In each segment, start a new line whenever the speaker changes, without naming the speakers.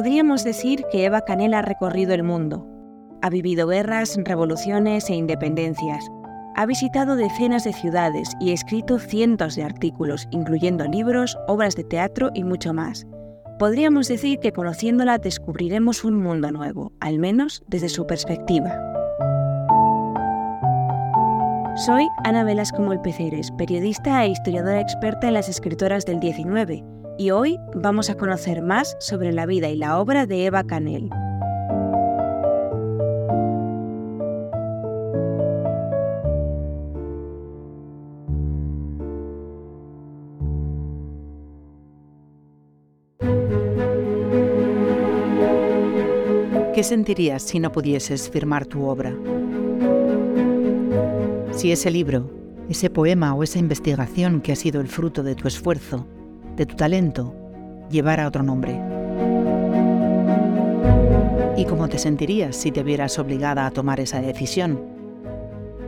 Podríamos decir que Eva Canel ha recorrido el mundo. Ha vivido guerras, revoluciones e independencias. Ha visitado decenas de ciudades y escrito cientos de artículos, incluyendo libros, obras de teatro y mucho más. Podríamos decir que conociéndola descubriremos un mundo nuevo, al menos desde su perspectiva. Soy Ana Velasco Molpeceres, periodista e historiadora experta en las escritoras del 19, y hoy vamos a conocer más sobre la vida y la obra de Eva Canel.
¿Qué sentirías si no pudieses firmar tu obra? Si ese libro, ese poema o esa investigación que ha sido el fruto de tu esfuerzo, de tu talento, llevara otro nombre. ¿Y cómo te sentirías si te vieras obligada a tomar esa decisión?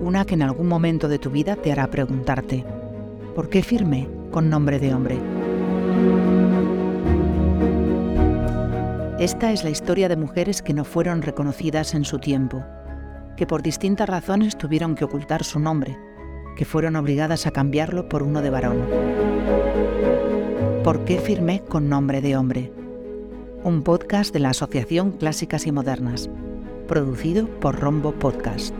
Una que en algún momento de tu vida te hará preguntarte, ¿por qué firme con nombre de hombre? Esta es la historia de mujeres que no fueron reconocidas en su tiempo que por distintas razones tuvieron que ocultar su nombre, que fueron obligadas a cambiarlo por uno de varón. ¿Por qué firmé con nombre de hombre? Un podcast de la Asociación Clásicas y Modernas, producido por Rombo Podcast.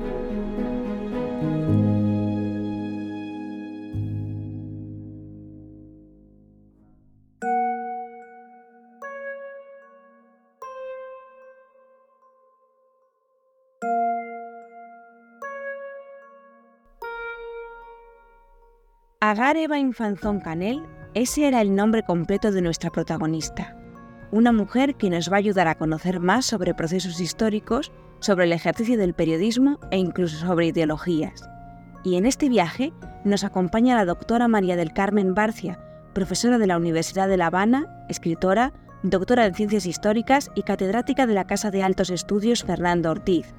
Agar Eva Infanzón Canel, ese era el nombre completo de nuestra protagonista. Una mujer que nos va a ayudar a conocer más sobre procesos históricos, sobre el ejercicio del periodismo e incluso sobre ideologías. Y en este viaje nos acompaña la doctora María del Carmen Barcia, profesora de la Universidad de La Habana, escritora, doctora en Ciencias Históricas y catedrática de la Casa de Altos Estudios Fernando Ortiz,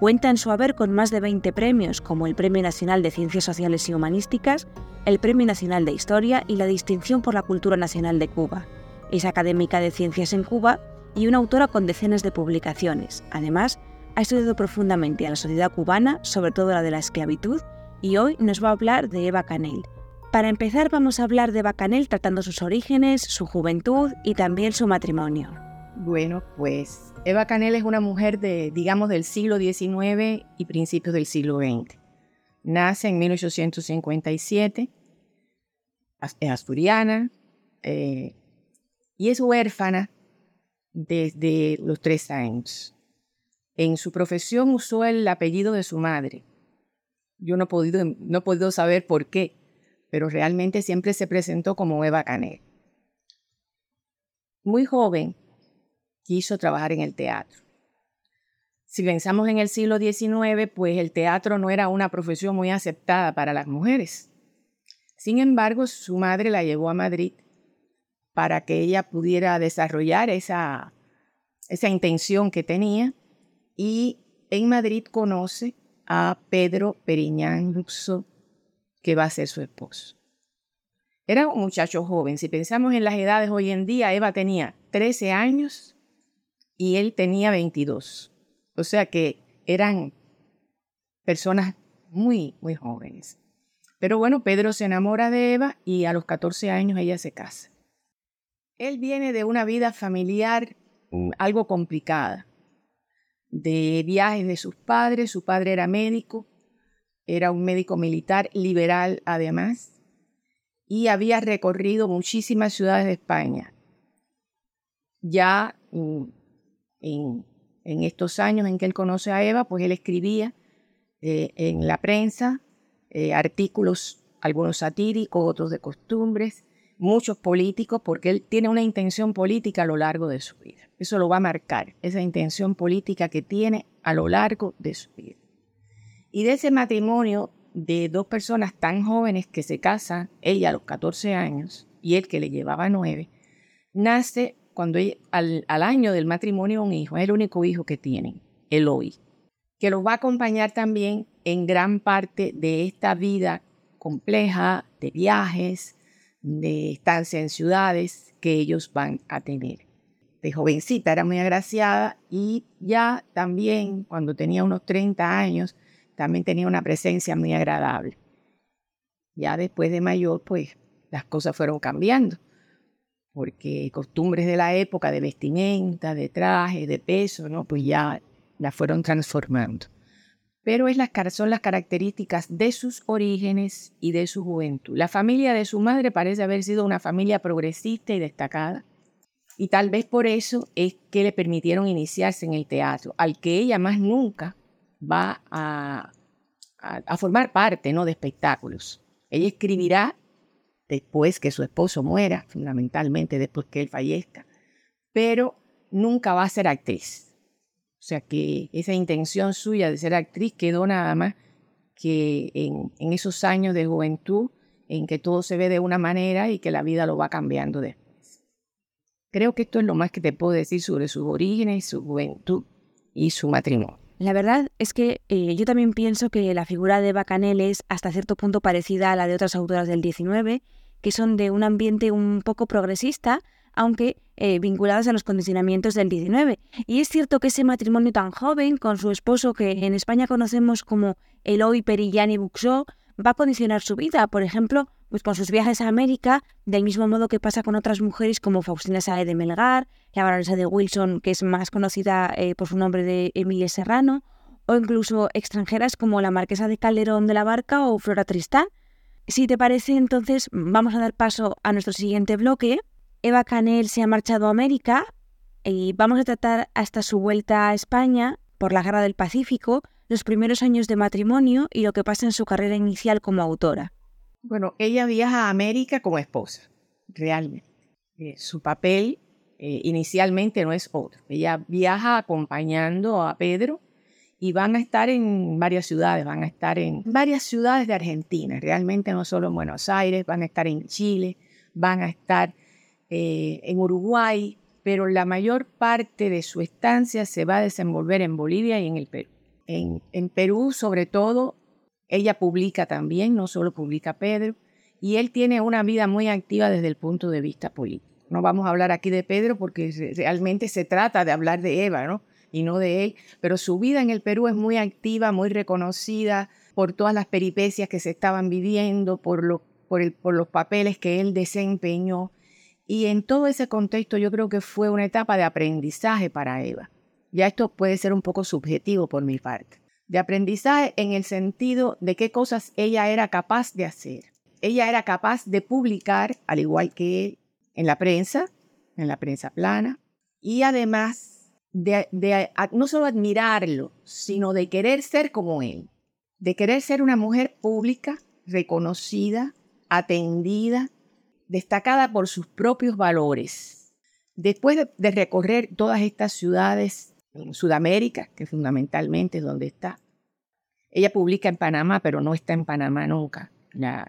Cuenta en su haber con más de 20 premios, como el Premio Nacional de Ciencias Sociales y Humanísticas, el Premio Nacional de Historia y la Distinción por la Cultura Nacional de Cuba. Es académica de Ciencias en Cuba y una autora con decenas de publicaciones. Además, ha estudiado profundamente a la sociedad cubana, sobre todo la de la esclavitud, y hoy nos va a hablar de Eva Canel. Para empezar, vamos a hablar de Eva Canel tratando sus orígenes, su juventud y también su matrimonio.
Bueno, pues Eva Canel es una mujer de, digamos, del siglo XIX y principios del siglo XX. Nace en 1857, es asturiana eh, y es huérfana desde los tres años. En su profesión usó el apellido de su madre. Yo no he podido, no he podido saber por qué, pero realmente siempre se presentó como Eva Canel. Muy joven, quiso trabajar en el teatro. Si pensamos en el siglo XIX, pues el teatro no era una profesión muy aceptada para las mujeres. Sin embargo, su madre la llevó a Madrid para que ella pudiera desarrollar esa, esa intención que tenía y en Madrid conoce a Pedro Periñán Luxo, que va a ser su esposo. Era un muchacho joven. Si pensamos en las edades hoy en día, Eva tenía 13 años y él tenía 22. O sea que eran personas muy, muy jóvenes. Pero bueno, Pedro se enamora de Eva y a los 14 años ella se casa. Él viene de una vida familiar mm, algo complicada, de viajes de sus padres, su padre era médico, era un médico militar liberal además, y había recorrido muchísimas ciudades de España. Ya en, estos años en que él conoce a Eva, pues él escribía eh, en la prensa eh, artículos, algunos satíricos, otros de costumbres, muchos políticos, porque él tiene una intención política a lo largo de su vida. Eso lo va a marcar, esa intención política que tiene a lo largo de su vida. Y de ese matrimonio de dos personas tan jóvenes que se casan, ella a los 14 años y él que le llevaba 9, nace cuando al, año del matrimonio un hijo, es el único hijo que tienen, Eloy, que los va a acompañar también en gran parte de esta vida compleja de viajes, de estancia en ciudades que ellos van a tener. de jovencita era muy agraciada y ya también cuando tenía unos 30 años también tenía una presencia muy agradable. Ya después de mayor, pues las cosas fueron cambiando, porque costumbres de la época de vestimenta, de traje, de peso, ¿no? Pues ya las fueron transformando. Pero es las, son las características de sus orígenes y de su juventud. La familia de su madre parece haber sido una familia progresista y destacada. Y tal vez por eso es que le permitieron iniciarse en el teatro, al que ella más nunca va a, a, formar parte ¿no? de espectáculos. Ella escribirá después que su esposo muera, fundamentalmente después que él fallezca, pero nunca va a ser actriz. O sea que esa intención suya de ser actriz quedó nada más que en, en esos años de juventud en que todo se ve de una manera y que la vida lo va cambiando después. Creo que esto es lo más que te puedo decir sobre sus orígenes, su juventud y su matrimonio.
La verdad es que eh, yo también pienso que la figura de Bacanel es hasta cierto punto parecida a la de otras autoras del 19, que son de un ambiente un poco progresista, aunque eh, vinculadas a los condicionamientos del 19. Y es cierto que ese matrimonio tan joven con su esposo, que en España conocemos como Eloy Perillani Buxó, va a condicionar su vida. Por ejemplo, pues con sus viajes a América, del mismo modo que pasa con otras mujeres como Faustina Sae de Melgar, la baronesa de Wilson, que es más conocida eh, por su nombre de Emilia Serrano, o incluso extranjeras como la marquesa de Calderón de la Barca o Flora Tristán. Si te parece, entonces vamos a dar paso a nuestro siguiente bloque. Eva Canel se ha marchado a América y vamos a tratar hasta su vuelta a España por la Guerra del Pacífico, los primeros años de matrimonio y lo que pasa en su carrera inicial como autora.
Bueno, ella viaja a América como esposa, realmente. Eh, su papel eh, inicialmente no es otro. Ella viaja acompañando a Pedro y van a estar en varias ciudades, van a estar en varias ciudades de Argentina, realmente no solo en Buenos Aires, van a estar en Chile, van a estar eh, en Uruguay, pero la mayor parte de su estancia se va a desenvolver en Bolivia y en el Perú. En, Perú, sobre todo, ella publica también, no solo publica Pedro, y él tiene una vida muy activa desde el punto de vista político. No vamos a hablar aquí de Pedro porque realmente se trata de hablar de Eva, ¿no? Y no de él, pero su vida en el Perú es muy activa, muy reconocida por todas las peripecias que se estaban viviendo, por, por, por los papeles que él desempeñó. Y en todo ese contexto yo creo que fue una etapa de aprendizaje para Eva. Ya esto puede ser un poco subjetivo por mi parte. De aprendizaje en el sentido de qué cosas ella era capaz de hacer. Ella era capaz de publicar, al igual que él, en la prensa, en la prensa plana, y además de, no solo admirarlo, sino de querer ser como él, de querer ser una mujer pública, reconocida, atendida, destacada por sus propios valores. Después de recorrer todas estas ciudades en Sudamérica, que fundamentalmente es donde está. Ella publica en Panamá, pero no está en Panamá nunca.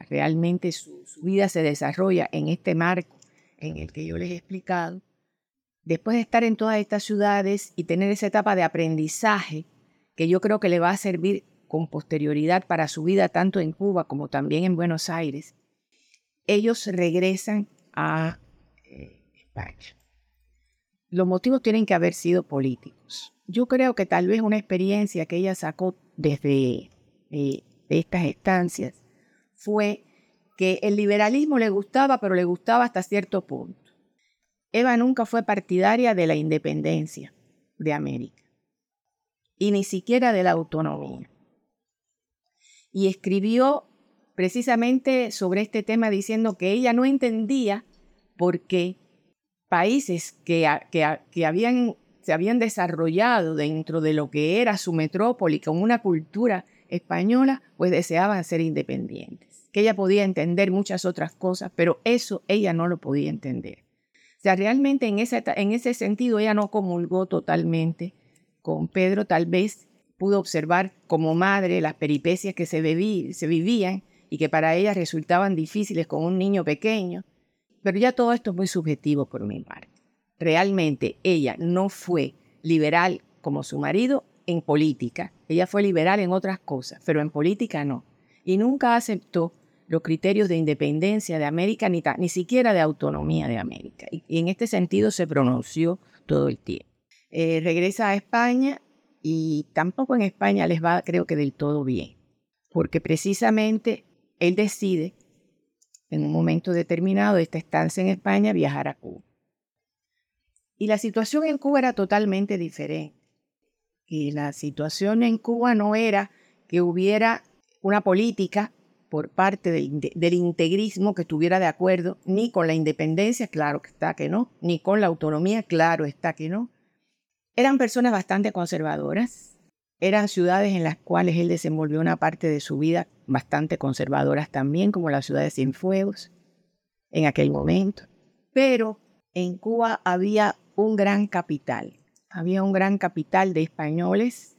realmente su, vida se desarrolla en este marco en el que yo les he explicado. Después de estar en todas estas ciudades y tener esa etapa de aprendizaje, que yo creo que le va a servir con posterioridad para su vida tanto en Cuba como también en Buenos Aires, ellos regresan a eh, España los motivos tienen que haber sido políticos. Yo creo que tal vez una experiencia que ella sacó desde eh, estas estancias fue que el liberalismo le gustaba, pero le gustaba hasta cierto punto. Eva nunca fue partidaria de la independencia de América y ni siquiera de la autonomía. Y escribió precisamente sobre este tema diciendo que ella no entendía por qué países que, se habían desarrollado dentro de lo que era su metrópoli con una cultura española, pues deseaban ser independientes. Que ella podía entender muchas otras cosas, pero eso ella no lo podía entender. O sea, realmente en ese, en ese sentido ella no comulgó totalmente con Pedro, tal vez pudo observar como madre las peripecias que se, se vivían y que para ella resultaban difíciles con un niño pequeño, pero ya todo esto es muy subjetivo por mi parte. Realmente ella no fue liberal como su marido en política. Ella fue liberal en otras cosas, pero en política no. Y nunca aceptó los criterios de independencia de América, ni, ni siquiera de autonomía de América. Y, en este sentido se pronunció todo el tiempo. Eh, regresa a España y tampoco en España les va, creo que del todo bien, porque precisamente él decide en un momento determinado de esta estancia en España viajar a Cuba. Y la situación en Cuba era totalmente diferente. Y la situación en Cuba no era que hubiera una política por parte del, integrismo que estuviera de acuerdo ni con la independencia, claro que está que no, ni con la autonomía, claro está que no. Eran personas bastante conservadoras, eran ciudades en las cuales él desenvolvió una parte de su vida bastante conservadoras también, como la ciudad de Cienfuegos en aquel momento. Pero en Cuba había un gran capital, había un gran capital de españoles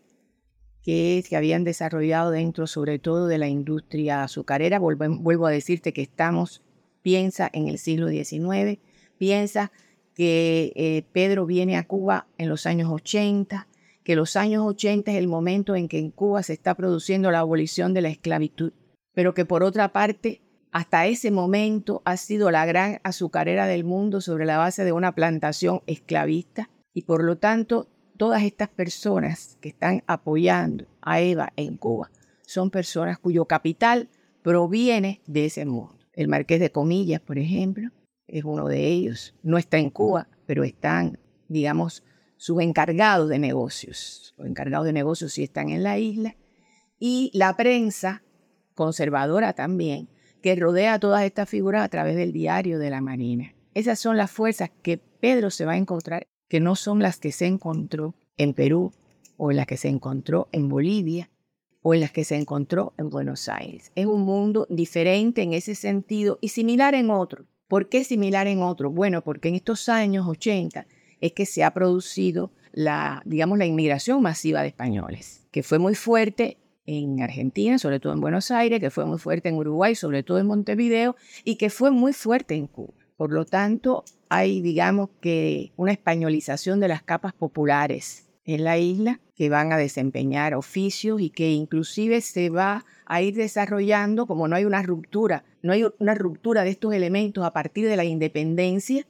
que se habían desarrollado dentro sobre todo de la industria azucarera. Vuelvo, a decirte que estamos, piensa en el siglo XIX, piensa que eh, Pedro viene a Cuba en los años 80, que los años 80 es el momento en que en Cuba se está produciendo la abolición de la esclavitud, pero que por otra parte, hasta ese momento ha sido la gran azucarera del mundo sobre la base de una plantación esclavista y por lo tanto todas estas personas que están apoyando a Eva en Cuba son personas cuyo capital proviene de ese mundo. El marqués de Comillas, por ejemplo, es uno de ellos. No está en Cuba, pero están, digamos, sus encargados de negocios. Los encargados de negocios sí están en la isla. Y la prensa, conservadora también, que rodea a todas estas figuras a través del diario de la Marina. Esas son las fuerzas que Pedro se va a encontrar que no son las que se encontró en Perú o en las que se encontró en Bolivia o en las que se encontró en Buenos Aires. Es un mundo diferente en ese sentido y similar en otro. ¿Por qué similar en otro? Bueno, porque en estos años 80 es que se ha producido la, digamos, la inmigración masiva de españoles, que fue muy fuerte en Argentina, sobre todo en Buenos Aires, que fue muy fuerte en Uruguay, sobre todo en Montevideo, y que fue muy fuerte en Cuba. Por lo tanto, hay, digamos, que una españolización de las capas populares en la isla que van a desempeñar oficios y que inclusive se va a ir desarrollando, como no hay una ruptura, no hay una ruptura de estos elementos a partir de la independencia,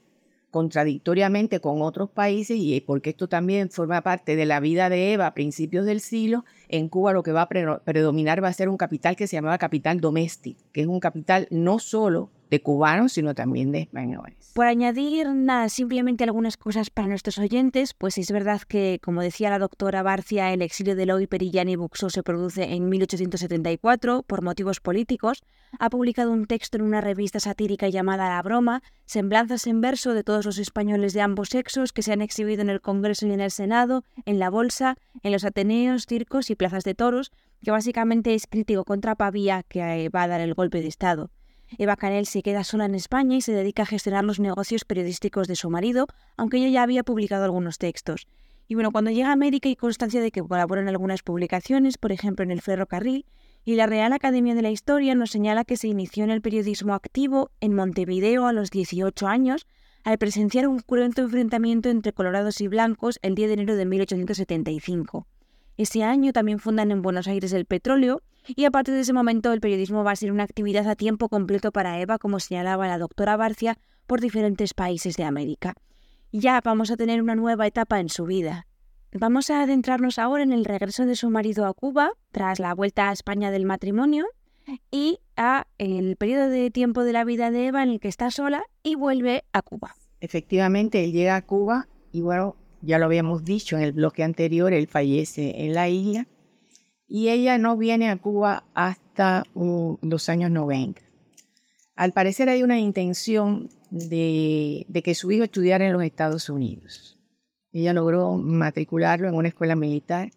contradictoriamente con otros países, y porque esto también forma parte de la vida de Eva a principios del siglo, en Cuba lo que va a predominar va a ser un capital que se llamaba capital doméstico, que es un capital no solo de cubanos, sino también de españoles.
Por añadir nada, simplemente algunas cosas para nuestros oyentes, pues es verdad que, como decía la doctora Barcia, el exilio de Loy Perillán y Buxó se produce en 1874 por motivos políticos. Ha publicado un texto en una revista satírica llamada La Broma, semblanzas en verso de todos los españoles de ambos sexos que se han exhibido en el Congreso y en el Senado, en la Bolsa, en los Ateneos, circos y plazas de toros, que básicamente es crítico contra Pavía, que va a dar el golpe de Estado. Eva Canel se queda sola en España y se dedica a gestionar los negocios periodísticos de su marido, aunque ella ya había publicado algunos textos. Y bueno, cuando llega a América hay constancia de que colabora en algunas publicaciones, por ejemplo en el ferrocarril, y la Real Academia de la Historia nos señala que se inició en el periodismo activo en Montevideo a los 18 años, al presenciar un cruento enfrentamiento entre colorados y blancos el 10 de enero de 1875. Ese año también fundan en Buenos Aires el petróleo y a partir de ese momento el periodismo va a ser una actividad a tiempo completo para Eva, como señalaba la doctora Barcia, por diferentes países de América. Ya vamos a tener una nueva etapa en su vida. Vamos a adentrarnos ahora en el regreso de su marido a Cuba tras la vuelta a España del matrimonio y a el periodo de tiempo de la vida de Eva en el que está sola y vuelve a Cuba.
Efectivamente, él llega a Cuba y bueno, ya lo habíamos dicho en el bloque anterior, él fallece en la isla y ella no viene a Cuba hasta uh, los años 90. Al parecer hay una intención de, que su hijo estudiara en los Estados Unidos. Ella logró matricularlo en una escuela militar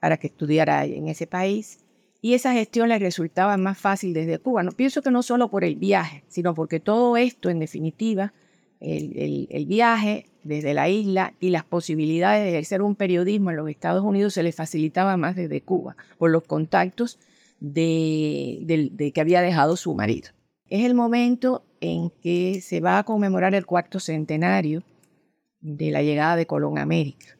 para que estudiara en ese país y esa gestión le resultaba más fácil desde Cuba. No, pienso que no solo por el viaje, sino porque todo esto, en definitiva, el, viaje desde la isla y las posibilidades de ejercer un periodismo en los Estados Unidos se le facilitaba más desde Cuba por los contactos de, que había dejado su marido. Es el momento en que se va a conmemorar el cuarto centenario de la llegada de Colón a América.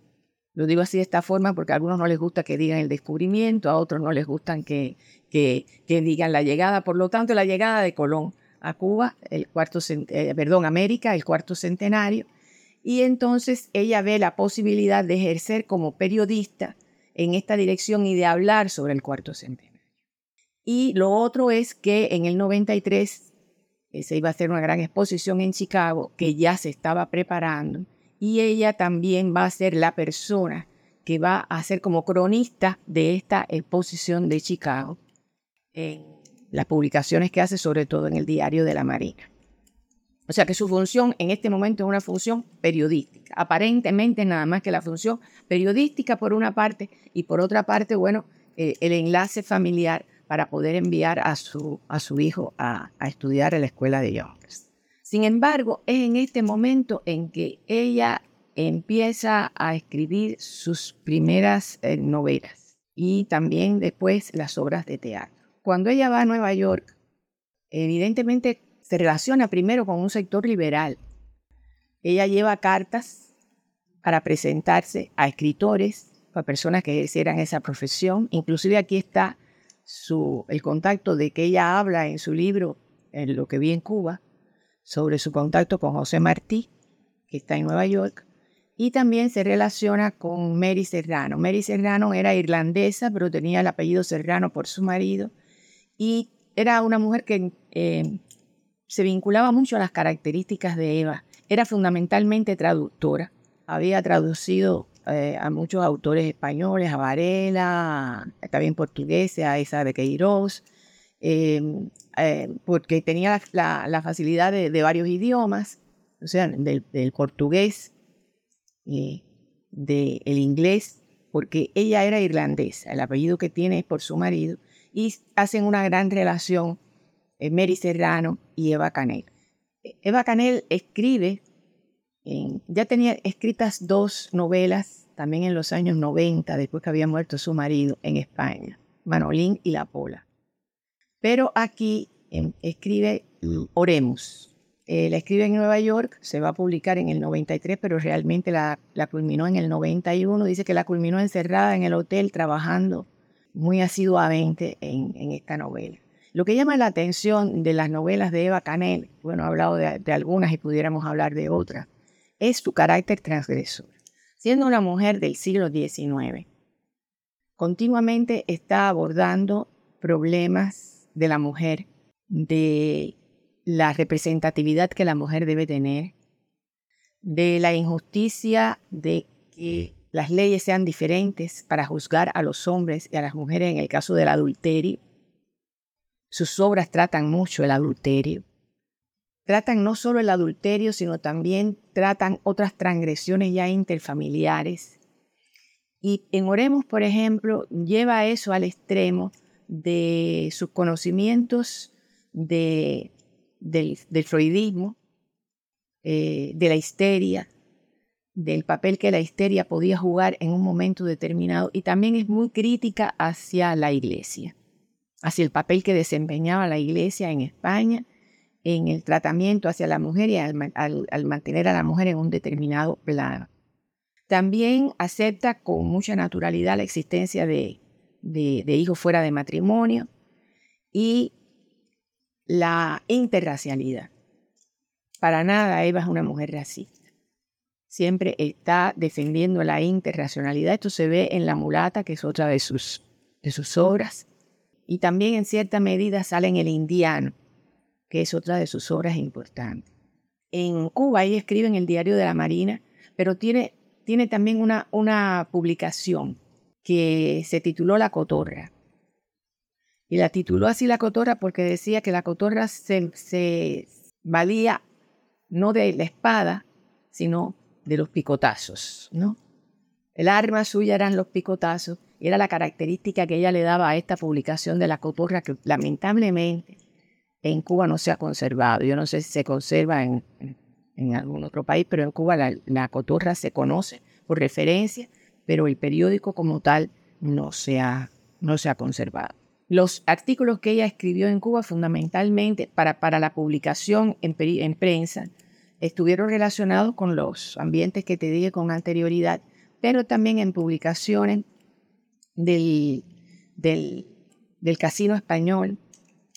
Lo digo así de esta forma porque a algunos no les gusta que digan el descubrimiento, a otros no les gustan que, que, que digan la llegada. Por lo tanto, la llegada de Colón a Cuba, el cuarto, eh, perdón, América, el cuarto centenario, Y entonces ella ve la posibilidad de ejercer como periodista en esta dirección y de hablar sobre el cuarto centenario. Y lo otro es que en el 93 eh, se iba a hacer una gran exposición en Chicago que ya se estaba preparando y ella también va a ser la persona que va a ser como cronista de esta exposición de Chicago en las publicaciones que hace sobre todo en el diario de la Marina. O sea que su función en este momento es una función periodística, aparentemente nada más que la función periodística por una parte y por otra parte, bueno, eh, el enlace familiar para poder enviar a su, a su hijo a, estudiar en la escuela de Yonkers. Sin embargo, es en este momento en que ella empieza a escribir sus primeras eh, novelas y también después las obras de teatro. Cuando ella va a Nueva York, evidentemente se relaciona primero con un sector liberal. Ella lleva cartas para presentarse a escritores, a personas que ejercieran esa profesión. Inclusive aquí está el contacto de que ella habla en su libro, en lo que vi en Cuba, sobre su contacto con José Martí, que está en Nueva York, y también se relaciona con Mary Serrano. Mary Serrano era irlandesa, pero tenía el apellido Serrano por su marido, y era una mujer que eh, se vinculaba mucho a las características de Eva. Era fundamentalmente traductora. Había traducido eh, a muchos autores españoles, a Varela, también portugueses, a Isa de Queiroz, em, eh, porque tenía la, facilidad de, varios idiomas, o sea, del, portugués, eh, del inglés, porque ella era irlandesa, el apellido que tiene es por su marido, y hacen una gran relación Mary Serrano y Eva Canel. Eva Canel escribe, ya tenía escritas dos novelas también en los años 90, después que había muerto su marido en España, Manolín y La Pola. Pero aquí em, escribe Oremos. Eh, la escribe en Nueva York, se va a publicar en el 93, pero realmente la, culminó en el 91. Dice que la culminó encerrada en el hotel trabajando muy asiduamente en esta novela. Lo que llama la atención de las novelas de Eva Canel, bueno, he hablado de, algunas y pudiéramos hablar de otras, es su carácter transgresor. Siendo una mujer del siglo XIX, continuamente está abordando problemas de la mujer, de la representatividad que la mujer debe tener, de la injusticia de que las leyes sean diferentes para juzgar a los hombres y a las mujeres en el caso del adulterio, sus obras tratan mucho el adulterio. Tratan no solo el adulterio, sino también tratan otras transgresiones ya interfamiliares. Y en Oremos, por ejemplo, lleva eso al extremo de sus conocimientos de, del, freudismo, eh, de la histeria, del papel que la histeria podía jugar en un momento determinado y también es muy crítica hacia la iglesia hacia el papel que desempeñaba la iglesia en España en el tratamiento hacia la mujer y al, mantener a la mujer en un determinado plano. También acepta con mucha naturalidad la existencia de, de hijos fuera de matrimonio y la interracialidad. Para nada Eva es una mujer racista. Siempre está defendiendo la interracionalidad. Esto se ve en La mulata, que es otra de sus, de sus obras y también en cierta medida sale en El Indiano, que es otra de sus obras importantes. En Cuba ella escribe en el Diario de la Marina, pero tiene, también una, una publicación que se tituló La Cotorra. Y la tituló así La Cotorra porque decía que la cotorra se, se valía no de la espada, sino de los picotazos, ¿no? El arma suya eran los picotazos era la característica que ella le daba a esta publicación de la cotorra que lamentablemente en Cuba no se ha conservado. Yo no sé si se conserva en, en algún otro país, pero en Cuba la, cotorra se conoce por referencia, pero el periódico como tal no se ha, no se ha conservado. Los artículos que ella escribió en Cuba fundamentalmente para, para la publicación en, en prensa estuvieron relacionados con los ambientes que te dije con anterioridad, pero también en publicaciones del, del, casino español.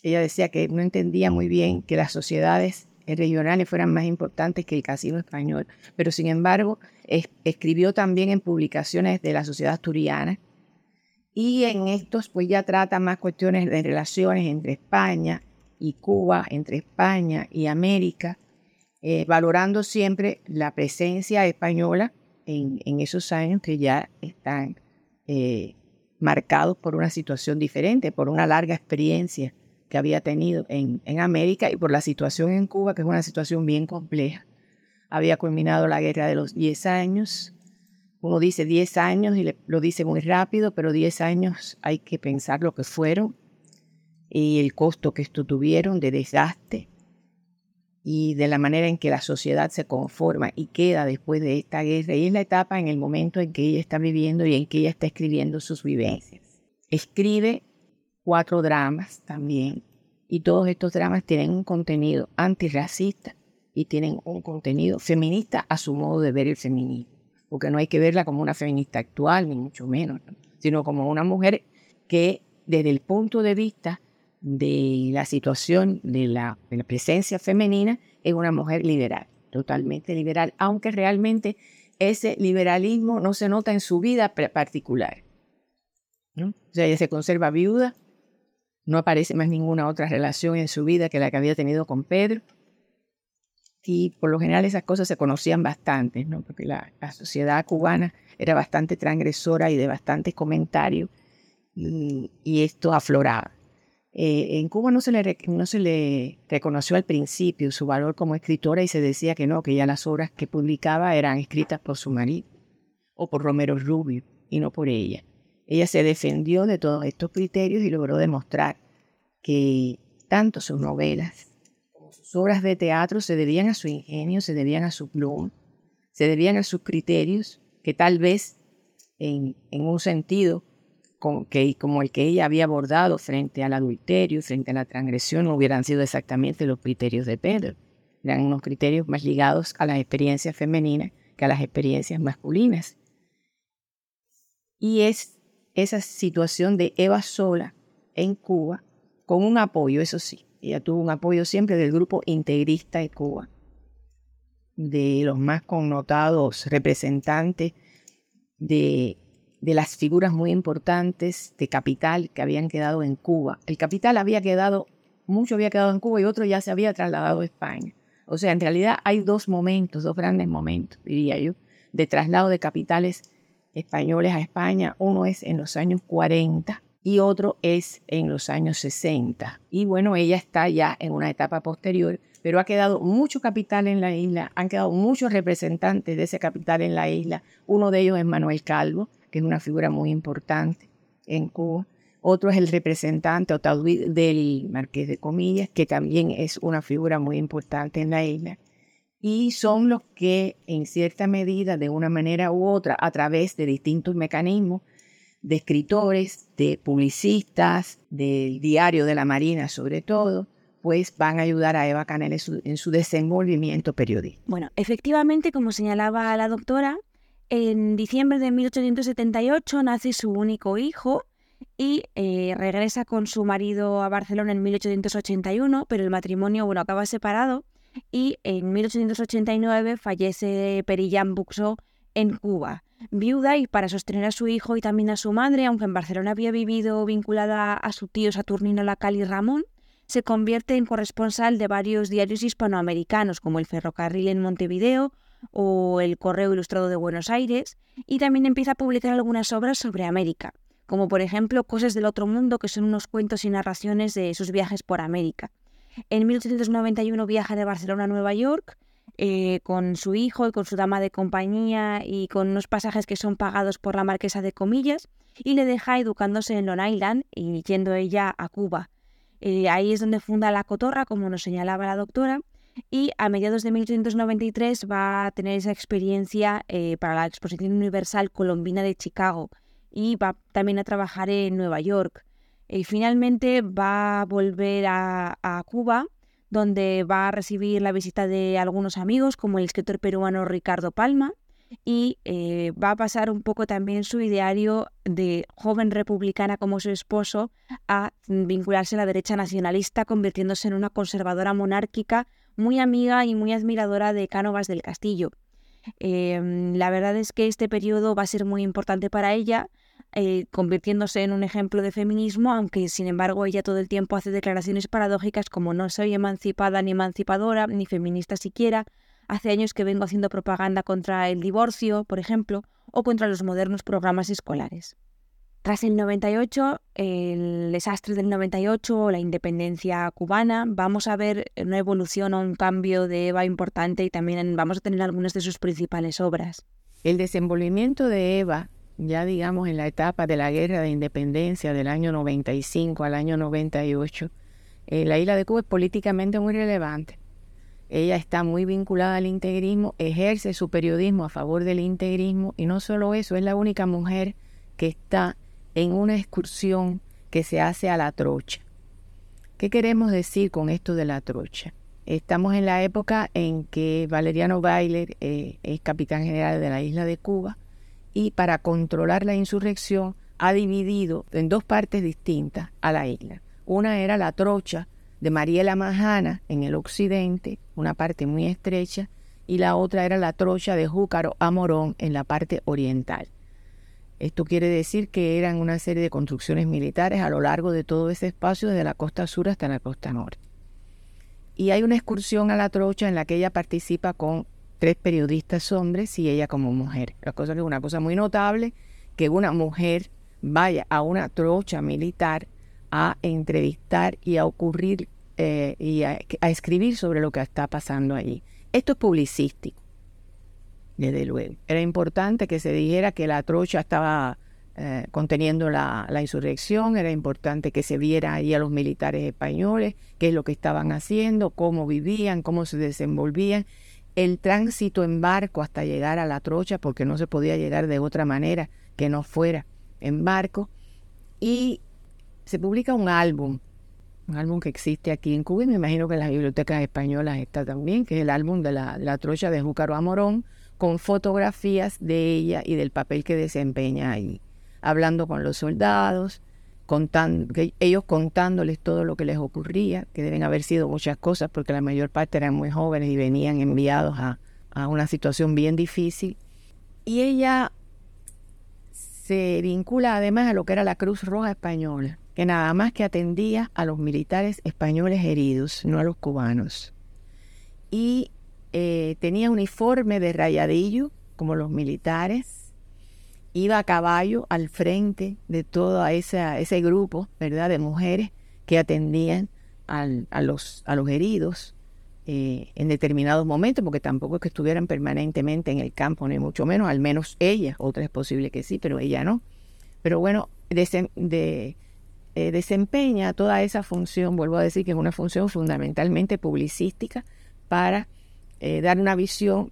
Ella decía que no entendía muy bien que las sociedades regionales fueran más importantes que el casino español, pero sin embargo escribió también en publicaciones de la sociedad asturiana y en estos pues ya trata más cuestiones de relaciones entre España y Cuba, entre España y América, eh, valorando siempre la presencia española en, esos años que ya están eh, marcados por una situación diferente, por una larga experiencia que había tenido en, América y por la situación en Cuba, que es una situación bien compleja. Había culminado la guerra de los 10 años. Uno dice 10 años y lo dice muy rápido, pero 10 años hay que pensar lo que fueron y el costo que esto tuvieron de desgaste y de la manera en que la sociedad se conforma y queda después de esta guerra. Y es la etapa en el momento en que ella está viviendo y en que ella está escribiendo sus vivencias. Escribe cuatro dramas también y todos estos dramas tienen un contenido antirracista y tienen un contenido feminista a su modo de ver el feminismo. Porque no hay que verla como una feminista actual, ni mucho menos, sino como una mujer que desde el punto de vista de la situación de la, presencia femenina es una mujer liberal, totalmente liberal, aunque realmente ese liberalismo no se nota en su vida particular. O sea, ella se conserva viuda, no aparece más ninguna otra relación en su vida que la que había tenido con Pedro. Y por lo general esas cosas se conocían bastante, ¿no? porque la, sociedad cubana era bastante transgresora y de bastantes comentarios, y esto afloraba. Eh, en Cuba no se, le, reconoció al principio su valor como escritora y se decía que no, que ya las obras que publicaba eran escritas por su marido o por Romero Rubio y no por ella. Ella se defendió de todos estos criterios y logró demostrar que tanto sus novelas como sus obras de teatro se debían a su ingenio, se debían a su pluma, se debían a sus criterios, que tal vez en un sentido que, como el que ella había abordado frente al adulterio, frente a la transgresión, hubieran sido exactamente los criterios de Pedro. Eran unos criterios más ligados a las experiencias femeninas que a las experiencias masculinas. Y es esa situación de Eva sola en Cuba, con un apoyo, eso sí, ella tuvo un apoyo siempre del grupo integrista de Cuba, de los más connotados representantes de de las figuras muy importantes de capital que habían quedado en Cuba. El capital había quedado, mucho había quedado en Cuba y otro ya se había trasladado a España. O sea, en realidad hay dos momentos, dos grandes momentos, diría yo, de traslado de capitales españoles a España. Uno es en los años 40 y otro es en los años 60. Y bueno, ella está ya en una etapa posterior, pero ha quedado mucho capital en la isla, han quedado muchos representantes de ese capital en la isla. Uno de ellos es Manuel Calvo, que es una figura muy importante en Cuba. Otro es el representante Otaudí del Marqués de Comillas, que también es una figura muy importante en la isla. Y son los que, en cierta medida, de una manera u otra, a través de distintos mecanismos, de escritores, de publicistas, del diario de la Marina sobre todo, pues van a ayudar a Eva Canel en su, en su desenvolvimiento periodístico.
Bueno, efectivamente, como señalaba la doctora, en diciembre de 1878 nace su único hijo y eh, regresa con su marido a Barcelona en 1881, pero el matrimonio bueno, acaba separado y en 1889 fallece Perillán Buxó en Cuba, viuda y para sostener a su hijo y también a su madre, aunque en Barcelona había vivido vinculada a su tío Saturnino Lacal y Ramón, se convierte en corresponsal de varios diarios hispanoamericanos como el Ferrocarril en Montevideo o el Correo Ilustrado de Buenos Aires, y también empieza a publicar algunas obras sobre América, como por ejemplo Cosas del Otro Mundo, que son unos cuentos y narraciones de sus viajes por América. En 1891 viaja de Barcelona a Nueva York eh, con su hijo y con su dama de compañía y con unos pasajes que son pagados por la marquesa de Comillas y le deja educándose en Long Island y yendo ella a Cuba. Eh, ahí es donde funda La Cotorra, como nos señalaba la doctora, y a mediados de 1893 va a tener esa experiencia eh, para la Exposición Universal Colombina de Chicago y va también a trabajar en Nueva York. Y finalmente va a volver a, Cuba, donde va a recibir la visita de algunos amigos, como el escritor peruano Ricardo Palma, y eh, va a pasar un poco también su ideario de joven republicana como su esposo a vincularse a la derecha nacionalista, convirtiéndose en una conservadora monárquica muy amiga y muy admiradora de Cánovas del Castillo. Em, la verdad es que este periodo va a ser muy importante para ella, eh, convirtiéndose en un ejemplo de feminismo, aunque sin embargo ella todo el tiempo hace declaraciones paradójicas como no soy emancipada ni emancipadora, ni feminista siquiera. Hace años que vengo haciendo propaganda contra el divorcio, por ejemplo, o contra los modernos programas escolares. Tras el 98, el desastre del 98, la independencia cubana, vamos a ver una evolución o un cambio de Eva importante y también vamos a tener algunas de sus principales obras.
El desenvolvimiento de Eva, ya digamos en la etapa de la guerra de independencia del año 95 al año 98, en la isla de Cuba es políticamente muy relevante. Ella está muy vinculada al integrismo, ejerce su periodismo a favor del integrismo y no solo eso, es la única mujer que está en una excursión que se hace a la trocha. ¿Qué queremos decir con esto de la trocha? Estamos en la época en que Valeriano Bailer eh, es capitán general de la isla de Cuba y para controlar la insurrección ha dividido en dos partes distintas a la isla. Una era la trocha de Mariela Majana en el occidente, una parte muy estrecha, y la otra era la trocha de Júcaro a Morón en la parte oriental. Esto quiere decir que eran una serie de construcciones militares a lo largo de todo ese espacio, desde la costa sur hasta la costa norte. Y hay una excursión a la trocha en la que ella participa con tres periodistas hombres y ella como mujer. La cosa es una cosa muy notable que una mujer vaya a una trocha militar a entrevistar y a ocurrir eh, y a escribir sobre lo que está pasando allí. Esto es publicístico desde luego. Era importante que se dijera que la trocha estaba eh, conteniendo la, insurrección, era importante que se viera ahí a los militares españoles, qué es lo que estaban haciendo, cómo vivían, cómo se desenvolvían, el tránsito en barco hasta llegar a la trocha, porque no se podía llegar de otra manera que no fuera en barco. Y se publica un álbum, un álbum que existe aquí en Cuba y me imagino que en las bibliotecas españolas está también, que es el álbum de la, trocha de Júcaro a con fotografías de ella y del papel que desempeña ahí, hablando con los soldados, contando, ellos contándoles todo lo que les ocurría, que deben haber sido muchas cosas porque la mayor parte eran muy jóvenes y venían enviados a, a una situación bien difícil. Y ella se vincula además a lo que era la Cruz Roja Española, que nada más que atendía a los militares españoles heridos, no a los cubanos. Y eh, tenía uniforme de rayadillo, como los militares, iba a caballo al frente de todo ese grupo, ¿verdad?, de mujeres que atendían a, los, a los heridos eh, en determinados momentos, porque tampoco es que estuvieran permanentemente en el campo, ni mucho menos, al menos ella, otra es posible que sí, pero ella no. Pero bueno, eh, desempeña toda esa función, vuelvo a decir que es una función fundamentalmente publicística para eh, dar una visión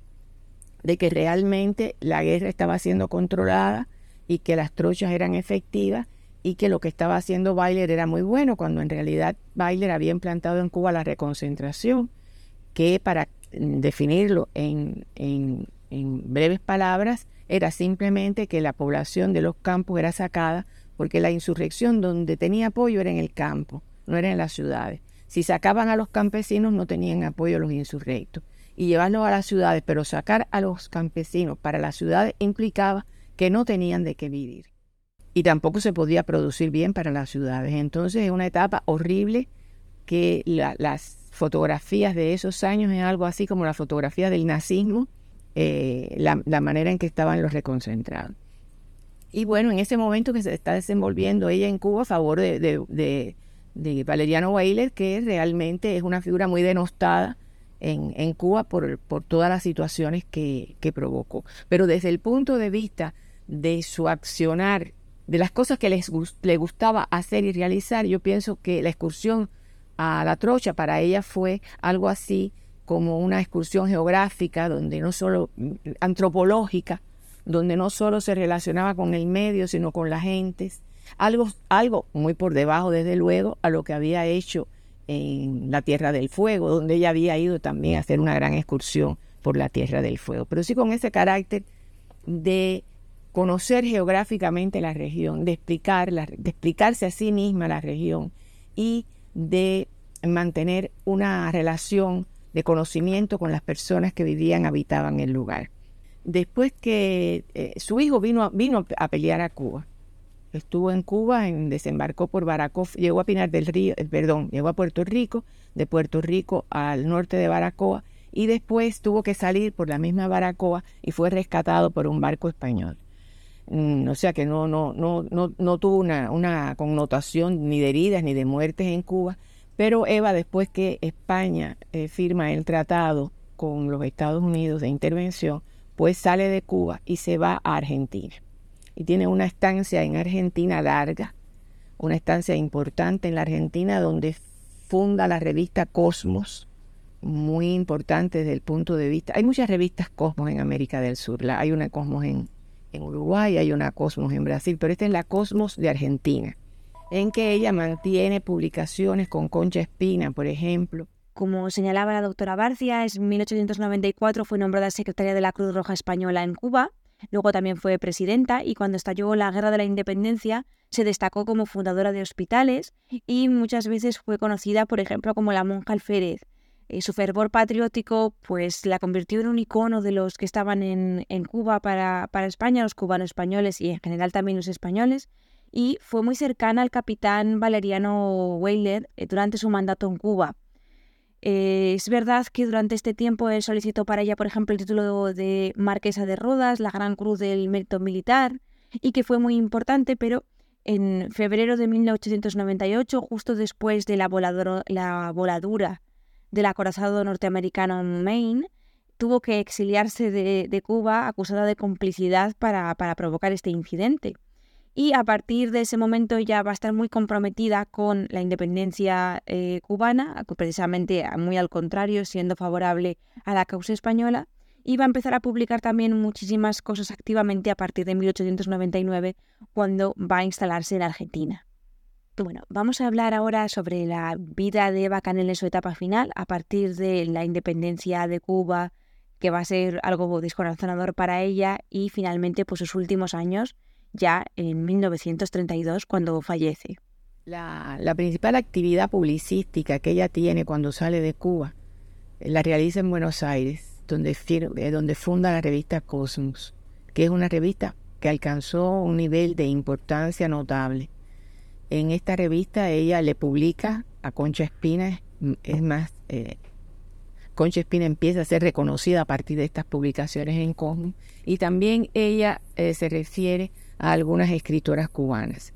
de que realmente la guerra estaba siendo controlada y que las trochas eran efectivas y que lo que estaba haciendo Bailer era muy bueno, cuando en realidad Bailer había implantado en Cuba la reconcentración, que para definirlo en, en breves palabras, era simplemente que la población de los campos era sacada porque la insurrección donde tenía apoyo era en el campo, no era en las ciudades. Si sacaban a los campesinos no tenían apoyo los insurrectos y llevarlos a las ciudades, pero sacar a los campesinos para las ciudades implicaba que no tenían de qué vivir. Y tampoco se podía producir bien para las ciudades. Entonces es una etapa horrible que las fotografías de esos años es algo así como la fotografía del nazismo, eh, la, manera en que estaban los reconcentrados. Y bueno, en ese momento que se está desenvolviendo ella en Cuba a favor de, de, Valeriano Weiler, que realmente es una figura muy denostada en, Cuba por, por, todas las situaciones que, provocó. Pero desde el punto de vista de su accionar, de las cosas que les le gustaba hacer y realizar, yo pienso que la excursión a la trocha para ella fue algo así como una excursión geográfica, donde no solo mm, antropológica, donde no solo se relacionaba con el medio, sino con las gentes, algo, algo muy por debajo, desde luego, a lo que había hecho en la Tierra del Fuego, donde ella había ido también a hacer una gran excursión por la Tierra del Fuego, pero sí con ese carácter de conocer geográficamente la región, de, explicar de explicarse a sí misma la región y de mantener una relación de conocimiento con las personas que vivían, habitaban el lugar. Después que eh, su hijo vino, vino a pelear a Cuba, estuvo en Cuba, en, desembarcó por Baracoa, llegó a Pinar del Río, eh, perdón, llegó a Puerto Rico, de Puerto Rico al norte de Baracoa y después tuvo que salir por la misma Baracoa y fue rescatado por un barco español. Mm, o sea que no, no, no, no, no tuvo una, una connotación ni de heridas ni de muertes en Cuba, pero Eva, después que España eh, firma el tratado con los Estados Unidos de intervención, pues sale de Cuba y se va a Argentina y tiene una estancia en Argentina larga, una estancia importante en la Argentina donde funda la revista Cosmos, muy importante desde el punto de vista. Hay muchas revistas Cosmos en América del Sur. hay una Cosmos en, en Uruguay, hay una Cosmos en Brasil, pero esta es la Cosmos de Argentina, en que ella mantiene publicaciones con Concha Espina, por ejemplo.
Como señalaba la doctora Barcia, en 1894 fue nombrada secretaria de la Cruz Roja Española en Cuba Luego también fue presidenta y cuando estalló la Guerra de la Independencia se destacó como fundadora de hospitales y muchas veces fue conocida, por ejemplo, como la monja alférez. Eh, su fervor patriótico pues la convirtió en un icono de los que estaban en, Cuba para, para España, los cubanos españoles y en general también los españoles, y fue muy cercana al capitán Valeriano Weyler eh, durante su mandato en Cuba. Eh, es verdad que durante este tiempo él solicitó para ella, por ejemplo, el título de Marquesa de Rodas, la Gran Cruz del Mérito Militar, y que fue muy importante, pero en febrero de 1898, justo después de la, la voladura del acorazado norteamericano Maine, tuvo que exiliarse de, Cuba acusada de complicidad para provocar este incidente y a partir de ese momento ya va a estar muy comprometida con la independencia eh, cubana, precisamente muy al contrario, siendo favorable a la causa española, y va a empezar a publicar también muchísimas cosas activamente a partir de 1899, cuando va a instalarse en Argentina. Bueno, vamos a hablar ahora sobre la vida de Eva Canel en su etapa final, a partir de la independencia de Cuba, que va a ser algo descorazonador para ella, y finalmente pues sus últimos años, ya en 1932 cuando fallece.
La, principal actividad publicística que ella tiene cuando sale de Cuba eh, la realiza en Buenos Aires, donde, eh, donde funda la revista Cosmos, que es una revista que alcanzó un nivel de importancia notable. En esta revista ella le publica a Concha Espina, es más, eh, Concha Espina empieza a ser reconocida a partir de estas publicaciones en Cosmos, y también ella se refiere a algunas escritoras cubanas.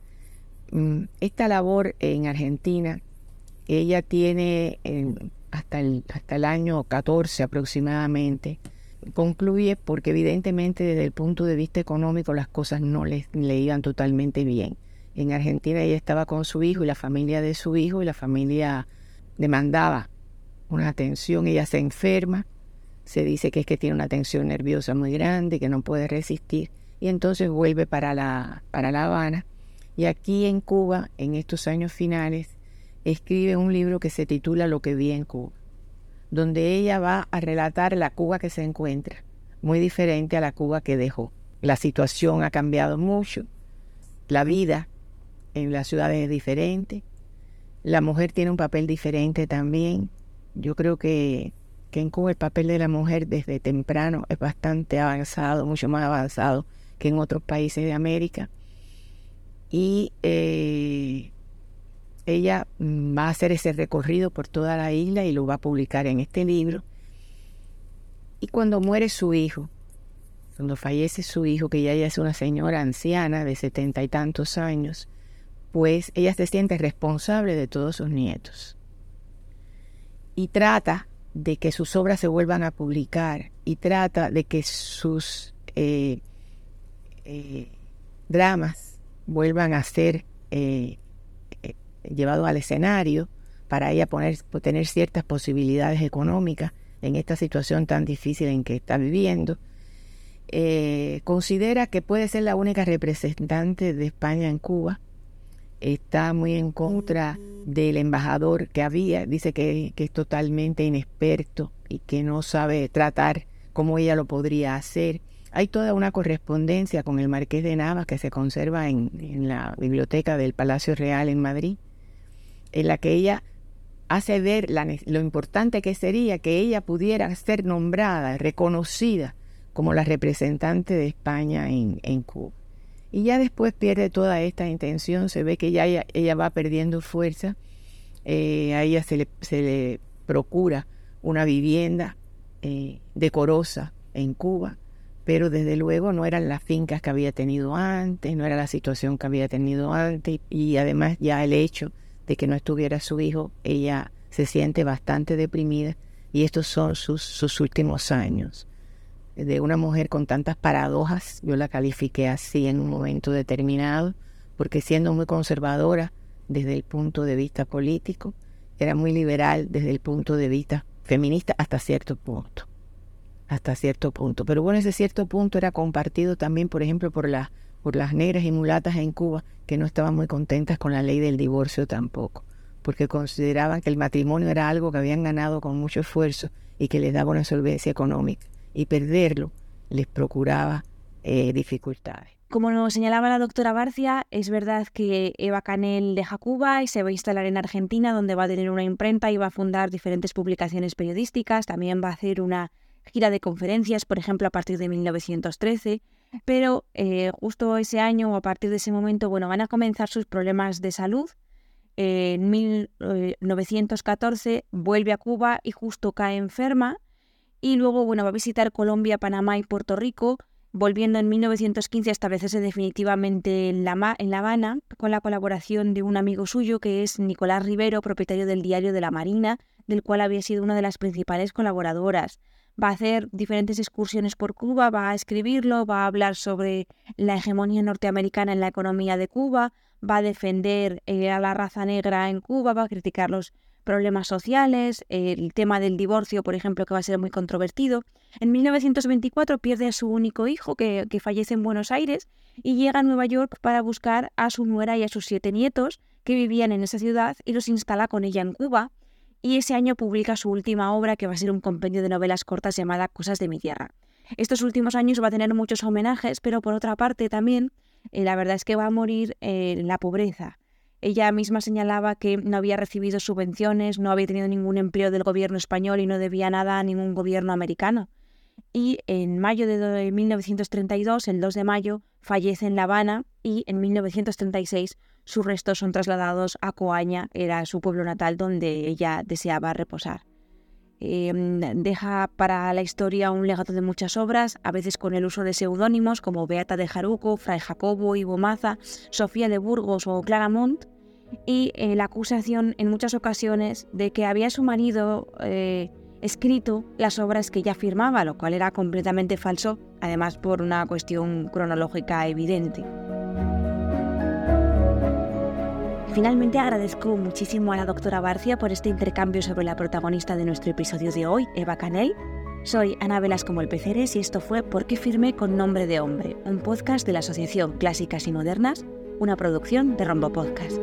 Mm, esta labor en Argentina, ella tiene hasta, el, hasta el año 14 aproximadamente, concluye porque evidentemente desde el punto de vista económico las cosas no le, le iban totalmente bien. En Argentina ella estaba con su hijo y la familia de su hijo y la familia demandaba una atención, ella se enferma, se dice que es que tiene una tensión nerviosa muy grande, que no puede resistir y entonces vuelve para La, para la Habana. Y aquí en Cuba, en estos años finales, escribe un libro que se titula Lo que vi en Cuba, donde ella va a relatar la Cuba que se encuentra, muy diferente a la Cuba que dejó. La situación ha cambiado mucho, la vida en las ciudades es diferente, la mujer tiene un papel diferente también. Yo creo que, que en Cuba el papel de la mujer desde temprano es bastante avanzado, mucho más avanzado que en otros países de América. Y eh, ella va a hacer ese recorrido por toda la isla y lo va a publicar en este libro. Y cuando muere su hijo, cuando fallece su hijo, que ya es una señora anciana de setenta y tantos años, pues ella se siente responsable de todos sus nietos. Y trata de que sus obras se vuelvan a publicar y trata de que sus eh, eh, dramas vuelvan a ser eh, eh, llevados al escenario para ella poner, tener ciertas posibilidades económicas en esta situación tan difícil en que está viviendo. considera que puede ser la única representante de España en Cuba. Está muy en contra del embajador que había. Dice que, que es totalmente inexperto y que no sabe tratar como ella lo podría hacer. Hay toda una correspondencia con el Marqués de Navas que se conserva en, la biblioteca del Palacio Real en Madrid, en la que ella hace ver lo importante que sería que ella pudiera ser nombrada, reconocida como la representante de España en, Cuba. Y ya después pierde toda esta intención, se ve que ya ella, va perdiendo fuerza, eh, a ella se le, se le, procura una vivienda eh, decorosa en Cuba, pero desde luego no eran las fincas que había tenido antes, no era la situación que había tenido antes, y además ya el hecho de que no estuviera su hijo, ella se siente bastante deprimida y estos son sus, sus últimos años. De una mujer con tantas paradojas, yo la califiqué así en un momento determinado, porque siendo muy conservadora desde el punto de vista político, era muy liberal desde el punto de vista feminista hasta cierto punto. Hasta cierto punto. Pero bueno, ese cierto punto era compartido también, por ejemplo, por, la, por las negras y mulatas en Cuba, que no estaban muy contentas con la ley del divorcio tampoco, porque consideraban que el matrimonio era algo que habían ganado con mucho esfuerzo y que les daba una solvencia económica, y perderlo les procuraba eh, dificultades.
Como nos señalaba la doctora Barcia, es verdad que Eva Canel deja Cuba y se va a instalar en Argentina, donde va a tener una imprenta y va a fundar diferentes publicaciones periodísticas. También va a hacer una gira de conferencias, por ejemplo, a partir de 1913. Pero eh, justo ese año o a partir de ese momento, bueno, van a comenzar sus problemas de salud. en 1914 eh, vuelve a Cuba y justo cae enferma. Y luego, bueno, va a visitar Colombia, Panamá y Puerto Rico volviendo en 1915 a establecerse definitivamente en La, en la Habana, con la colaboración de un amigo suyo que es Nicolás Rivero, propietario del Diario de la Marina, del cual había sido una de las principales colaboradoras. Va a hacer diferentes excursiones por Cuba, va a escribirlo, va a hablar sobre la hegemonía norteamericana en la economía de Cuba, va a defender eh, a la raza negra en Cuba, va a criticar los problemas sociales, el tema del divorcio, por ejemplo, que va a ser muy controvertido. En 1924 pierde a su único hijo, que, fallece en Buenos Aires, y llega a Nueva York para buscar a su nuera y a sus siete nietos, que vivían en esa ciudad, y los instala con ella en Cuba. Y ese año publica su última obra, que va a ser un compendio de novelas cortas llamada Cosas de mi tierra. Estos últimos años va a tener muchos homenajes, pero por otra parte también, eh, la verdad es que va a morir en la pobreza. Ella misma señalaba que no había recibido subvenciones, no había tenido ningún empleo del gobierno español y no debía nada a ningún gobierno americano. Y en mayo de 1932, el 2 de mayo, fallece en La Habana y en 1936 sus restos son trasladados a Coaña, era su pueblo natal donde ella deseaba reposar. Em, deja para la historia un legado de muchas obras, a veces con el uso de seudónimos como Beata de Jaruco, Fray Jacobo, Ivo Maza, Sofía de Burgos o Clara Montt, y eh, la acusación en muchas ocasiones de que había su marido eh, escrito las obras que ella firmaba, lo cual era completamente falso, además por una cuestión cronológica evidente. Finalmente agradezco muchísimo a la doctora Barcia por este intercambio sobre la protagonista de nuestro episodio de hoy, Eva Canel. Soy Ana Velas como el Peceres y esto fue ¿Por qué firmé con nombre de hombre? Un podcast de la Asociación Clásicas y Modernas, una producción de Rombo Podcast.